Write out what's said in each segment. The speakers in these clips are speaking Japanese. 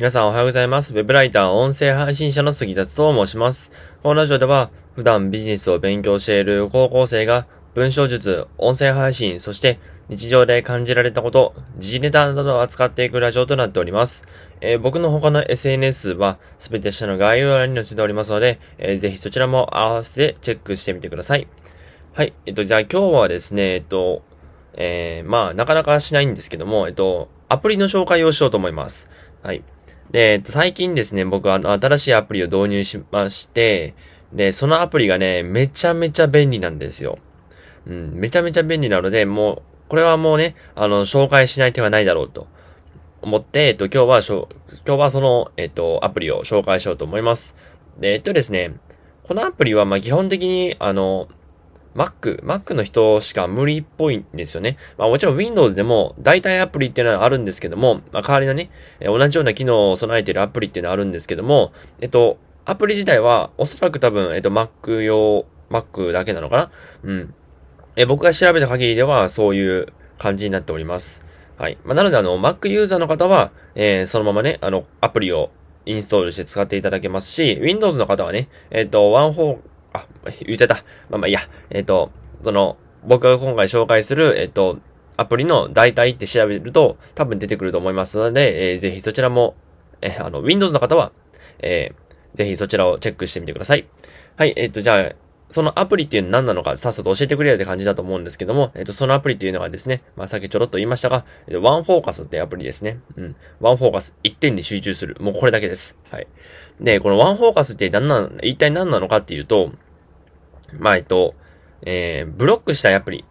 皆さんおはようございます。ウェブライター、音声配信者の杉達と申します。このラジオでは、普段ビジネスを勉強している高校生が、文章術、音声配信、そして日常で感じられたこと、時事ネタなどを扱っていくラジオとなっております。えー僕の他の SNS は、すべて下の概要欄に載せておりますので、えーぜひそちらも合わせてチェックしてみてください。はい。えっと、じゃあ今日はですね、えっと、えー、まあ、なかなかしないんですけども、えっと、アプリの紹介をしようと思います。はい。で、えっと、最近ですね、僕は新しいアプリを導入しまして、で、そのアプリがね、めちゃめちゃ便利なんですよ。うん、めちゃめちゃ便利なので、もう、これはもうね、あの、紹介しない手はないだろうと思って、えっと、今日はしょ、今日はその、えっと、アプリを紹介しようと思います。で、えっとですね、このアプリは、ま、基本的に、あの、Mac、Mac の人しか無理っぽいんですよね。まあもちろん Windows でも代替アプリっていうのはあるんですけども、まあ代わりのね、同じような機能を備えているアプリっていうのはあるんですけども、えっと、アプリ自体はおそらく多分、えっと Mac 用、Mac だけなのかな？うん。え僕が調べた限りではそういう感じになっております。はい。まあなのであの、Mac ユーザーの方は、えーそのままね、あの、アプリをインストールして使っていただけますし、Windows の方はね、えっ、と、ワンフォー、あ、言っちゃった。まあまあいいや。えっ、と、その、僕が今回紹介する、えっ、と、アプリの代替って調べると多分出てくると思いますので、えーぜひそちらも、えーあの、Windows の方は、えーぜひそちらをチェックしてみてください。はい、えっ、と、じゃあ、そのアプリっていうのは何なのかさっさと教えてくれよって感じだと思うんですけども、えっ、と、そのアプリっていうのがですね、まあさっきちょろっと言いましたが、えーワンフォーカスってアプリですね。うん。ワンフォーカス、一点に集中する。もうこれだけです。はい。で、このワンフォーカスって何なん、一体何なのかっていうと、まあ、えっと、えー、ブロックしたアプリ。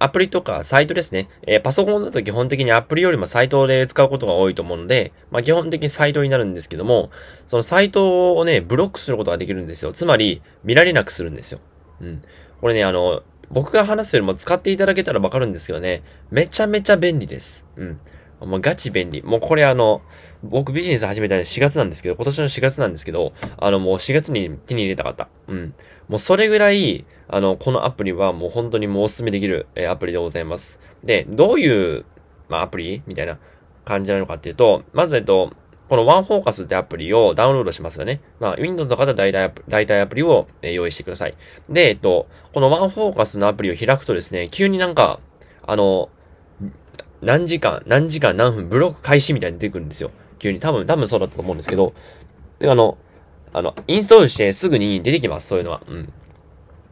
アプリとかサイトですね。えーパソコンだと基本的にアプリよりもサイトで使うことが多いと思うので、まあ基本的にサイトになるんですけども、そのサイトをね、ブロックすることができるんですよ。つまり、見られなくするんですよ。うん。これね、あの、僕が話すよりも使っていただけたらわかるんですけどね、めちゃめちゃ便利です。うん。もうガチ便利。もうこれあの、僕ビジネス始めたの4月なんですけど、今年の4月なんですけど、あのもう4月に手に入れたかった。うん。もうそれぐらい、あの、このアプリはもう本当にもうお勧めできる、えーアプリでございます。で、どういう、まあ、アプリみたいな感じなのかっていうと、まずえっと、このワンフォーカスってアプリをダウンロードしますよね。まあ、Windows の方は代替アプ代替アプリを、えー用意してください。で、えっと、このワンフォーカスのアプリを開くとですね、急になんか、あの、何時間、何時間何分、ブロック開始みたいに出てくるんですよ。急に。多分、多分そうだったと思うんですけど。で、あの、あの、インストールしてすぐに出てきます、そういうのは。うん。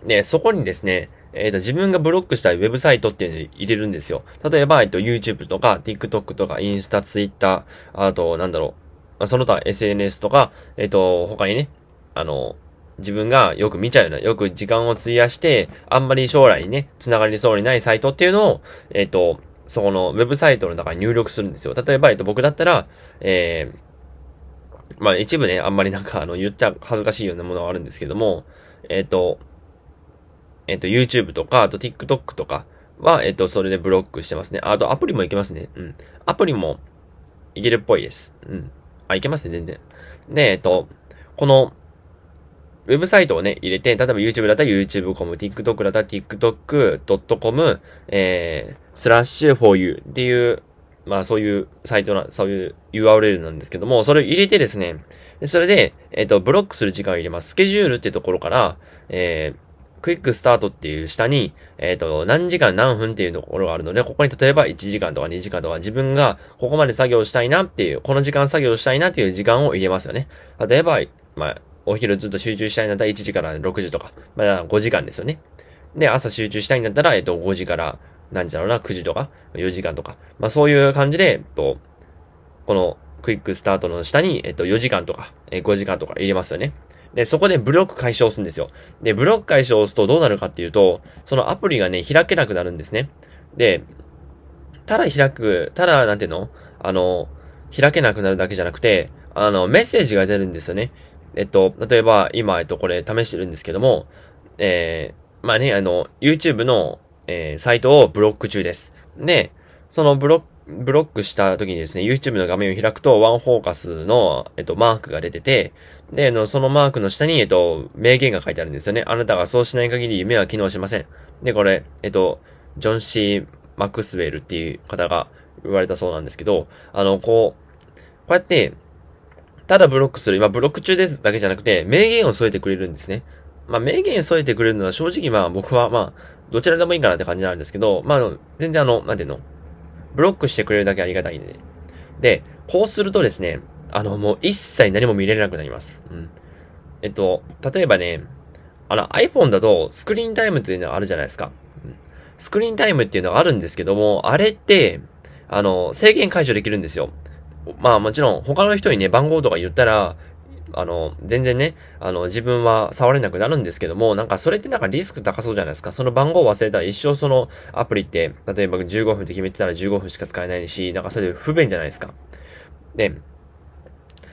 で、そこにですね、えっ、と、自分がブロックしたウェブサイトっていうのを入れるんですよ。例えば、えっと、YouTube とか、TikTok とか、インスタ、Twitter、あと、なんだろう、その他 SNS とか、えっ、と、他にね、あの、自分がよく見ちゃうような、よく時間を費やして、あんまり将来にね、繋がりそうにないサイトっていうのを、えっ、と、そこのウェブサイトの中に入力するんですよ。例えば、えっと、僕だったら、えー、まあ一部ね、あんまり なんかあの、言っちゃ恥ずかしいようなものはあるんですけども、えっ、と、えっ、と、YouTube とか、あと TikTok とかは、えっ、と、それでブロックしてますね。あと、アプリもいけますね。うん。アプリもいけるっぽいです。うん。あ、いけますね、全然。で、えっ、と、この、ウェブサイトをね、入れて、例えば YouTube だったら YouTube.com、TikTok だったら TikTok.com、えー、スラッシュ for you っていう、まあそういうサイトな、そういう URL なんですけども、それを入れてですね、それで、えっ、と、ブロックする時間を入れます。スケジュールってところから、えー、クイックスタートっていう下に、えっ、と、何時間何分っていうところがあるので、ここに例えば1時間とか2時間とか自分がここまで作業したいなっていう、この時間作業したいなっていう時間を入れますよね。例えば、まあ、お昼ずっと集中したいんだったら1時から6時とか、まあ5時間ですよね。で、朝集中したいんだったら、えっと、5時から何時だろうな、9時とか、4時間とか。まあそういう感じで、えっと、このクイックスタートの下に、えっと、4時間とか、え5時間とか入れますよね。で、そこでブロック解消するんですよ。で、ブロック解消を押すとどうなるかっていうと、そのアプリがね、開けなくなるんですね。で、ただ開く、ただ、なんていうの？あの、開けなくなるだけじゃなくて、あの、メッセージが出るんですよね。えっと、例えば、今、えっと、これ試してるんですけども、えー、まあね、あの、YouTube の、えー、サイトをブロック中です。で、そのブロック、ブロックした時にですね、YouTube の画面を開くと、ワンフォーカスの、えっと、マークが出てて、で、あの、そのマークの下に、えっと、名言が書いてあるんですよね。あなたがそうしない限り夢は機能しません。で、これ、えっと、ジョン・シー・マクスウェルっていう方が言われたそうなんですけど、あの、こう、こうやって、ただブロックする、今ブロック中ですだけじゃなくて、名言を添えてくれるんですね。まあ、名言添えてくれるのは正直まあ僕はまあ、どちらでもいいかなって感じなんですけど、まあ、全然あの、なんていうの？ブロックしてくれるだけありがたいんで、ね。で、こうするとですね、あの、もう一切何も見れなくなります。うん。えっと、例えばね、あの iPhone だとスクリーンタイムっていうのがあるじゃないですか。うん、スクリーンタイムっていうのがあるんですけども、あれって、あの、制限解除できるんですよ。まあもちろん他の人にね、番号とか言ったら、あの、全然ね、あの、自分は触れなくなるんですけども、なんかそれってなんかリスク高そうじゃないですか。その番号を忘れたら一生そのアプリって、例えば15分って決めてたら15分しか使えないし、なんかそれ不便じゃないですか。で、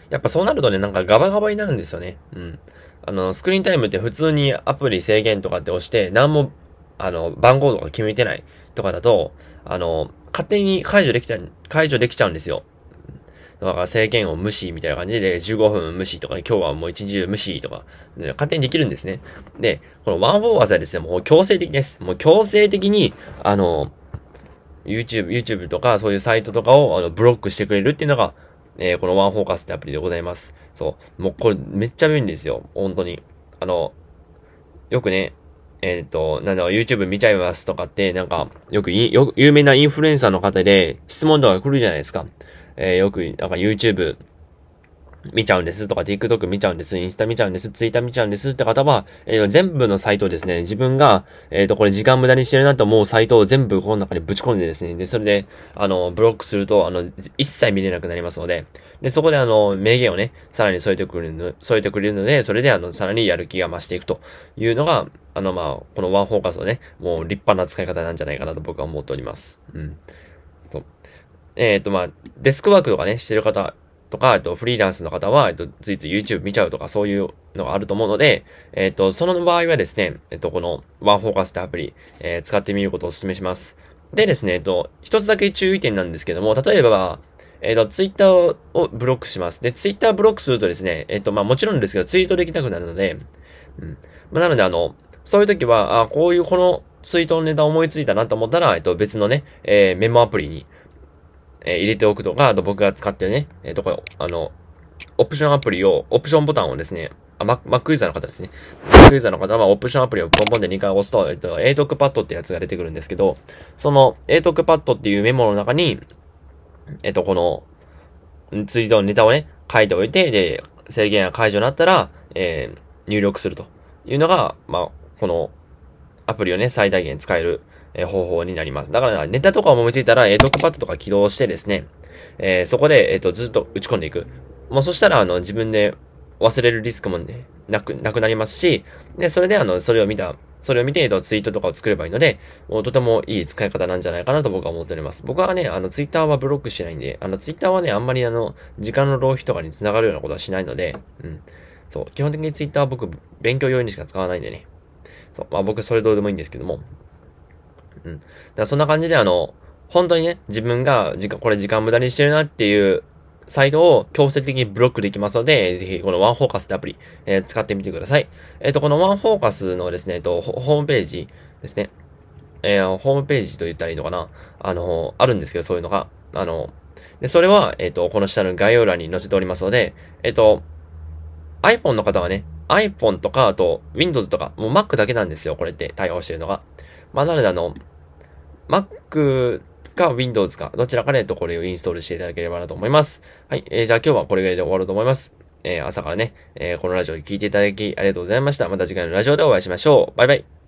やっぱそうなるとね、なんかガバガバになるんですよね。うん。あの、スクリーンタイムって普通にアプリ制限とかって押して、何も、あの、番号とか決めてないとかだと、あの、勝手に解除できた、解除できちゃうんですよ。だから制限を無視みたいな感じで15分無視とか、今日はもう一日中無視とか、勝手にできるんですね。で、このワンフォーワーズはですね、もう強制的です。もう強制的に、あの、YouTube、YouTube とかそういうサイトとかをあのブロックしてくれるっていうのが、えー、このワンフォーカスってアプリでございます。そう。もうこれめっちゃ便利ですよ。本当に。あの、よくね、えっ、ー、と、なんだろう、YouTube 見ちゃいますとかって、なんか、よくよ、有名なインフルエンサーの方で質問とか来るじゃないですか。えー、よく、なんか YouTube 見ちゃうんですとか、TikTok 見ちゃうんです、インスタ見ちゃうんです、Twitter 見ちゃうんですって方は、えー、全部のサイトをですね、自分が、えっ、ー、と、これ時間無駄にしてるなと思うサイトを全部この中にぶち込んでですね、で、それで、あの、ブロックすると、あの、一切見れなくなりますので、で、そこであの、名言をね、さらに添えてくれるの、添えてくれるので、それであの、さらにやる気が増していくというのが、あの、まあ、このワンフォーカスのね、もう立派な使い方なんじゃないかなと僕は思っております。うん。そう。えっ、ー、と、まあ、デスクワークとかね、してる方とか、えっと、フリーランスの方は、えっと、ついつい YouTube 見ちゃうとか、そういうのがあると思うので、えっと、その場合はですね、えっと、この、ワンフォーカスってアプリ、えー、使ってみることをお勧めします。でですね、えっと、一つだけ注意点なんですけども、例えば、えっ、と、ツイッターをブロックします。で、ツイッターブロックするとですね、えっ、と、まあ、もちろんですけど、ツイートできなくなるので、うん。まあ、なので、あの、そういう時は、あ、こういうこのツイートのネタ思いついたなと思ったら、えっと、別のね、えー、メモアプリに、え、入れておくとか、あと僕が使ってね、えっ、ー、と、あの、オプションアプリを、オプションボタンをですね、あ、Mac、Mac ユーザーの方ですね。Mac ユーザーの方は、オプションアプリをポンポンで2回押すと、えっと、a ト o パッドってやつが出てくるんですけど、その a ト o パッドっていうメモの中に、えっと、この、ツイートのネタをね、書いておいて、で、制限が解除になったら、えー、入力するというのが、まあ、この、アプリをね、最大限使える、え、方法になります。だから、ネタとか思いついたら、えー、ドックパッドとか起動してですね、えー、そこで、えっ、ー、と、ずっと打ち込んでいく。もうそしたら、あの、自分で忘れるリスクもね、なく、なくなりますし、で、それであの、それを見た、それを見て、えっと、ツイートとかを作ればいいので、もうとてもいい使い方なんじゃないかなと僕は思っております。僕はね、あの、ツイッターはブロックしないんで、あの、ツイッターはね、あんまりあの、時間の浪費とかに繋がるようなことはしないので、うん。そう、基本的にツイッターは僕、勉強用にしか使わないんでね。そう、まあ僕それどうでもいいんですけども。うん。だからそんな感じであの、本当にね、自分が時間、これ時間無駄にしてるなっていうサイトを強制的にブロックできますので、ぜひこのワンフォーカスってアプリ、えー、使ってみてください。えっ、ー、と、このワンフォーカスのですね、えっ、と、ホームページですね。えー、ホームページと言ったらいいのかなあの、あるんですけど、そういうのが。あの、で、それは、えっ、と、この下の概要欄に載せておりますので、えっ、と、iPhone の方はね、iPhone とか、あと、Windows とか、もう Mac だけなんですよ、これって対応してるのが。まあ、なのであの、Mac か Windows か、どちらかでとこれをインストールしていただければなと思います。はい。えー、じゃあ今日はこれぐらいで終わろうと思います。えー、朝からね、えー、このラジオ聞いていただきありがとうございました。また次回のラジオでお会いしましょう。バイバイ。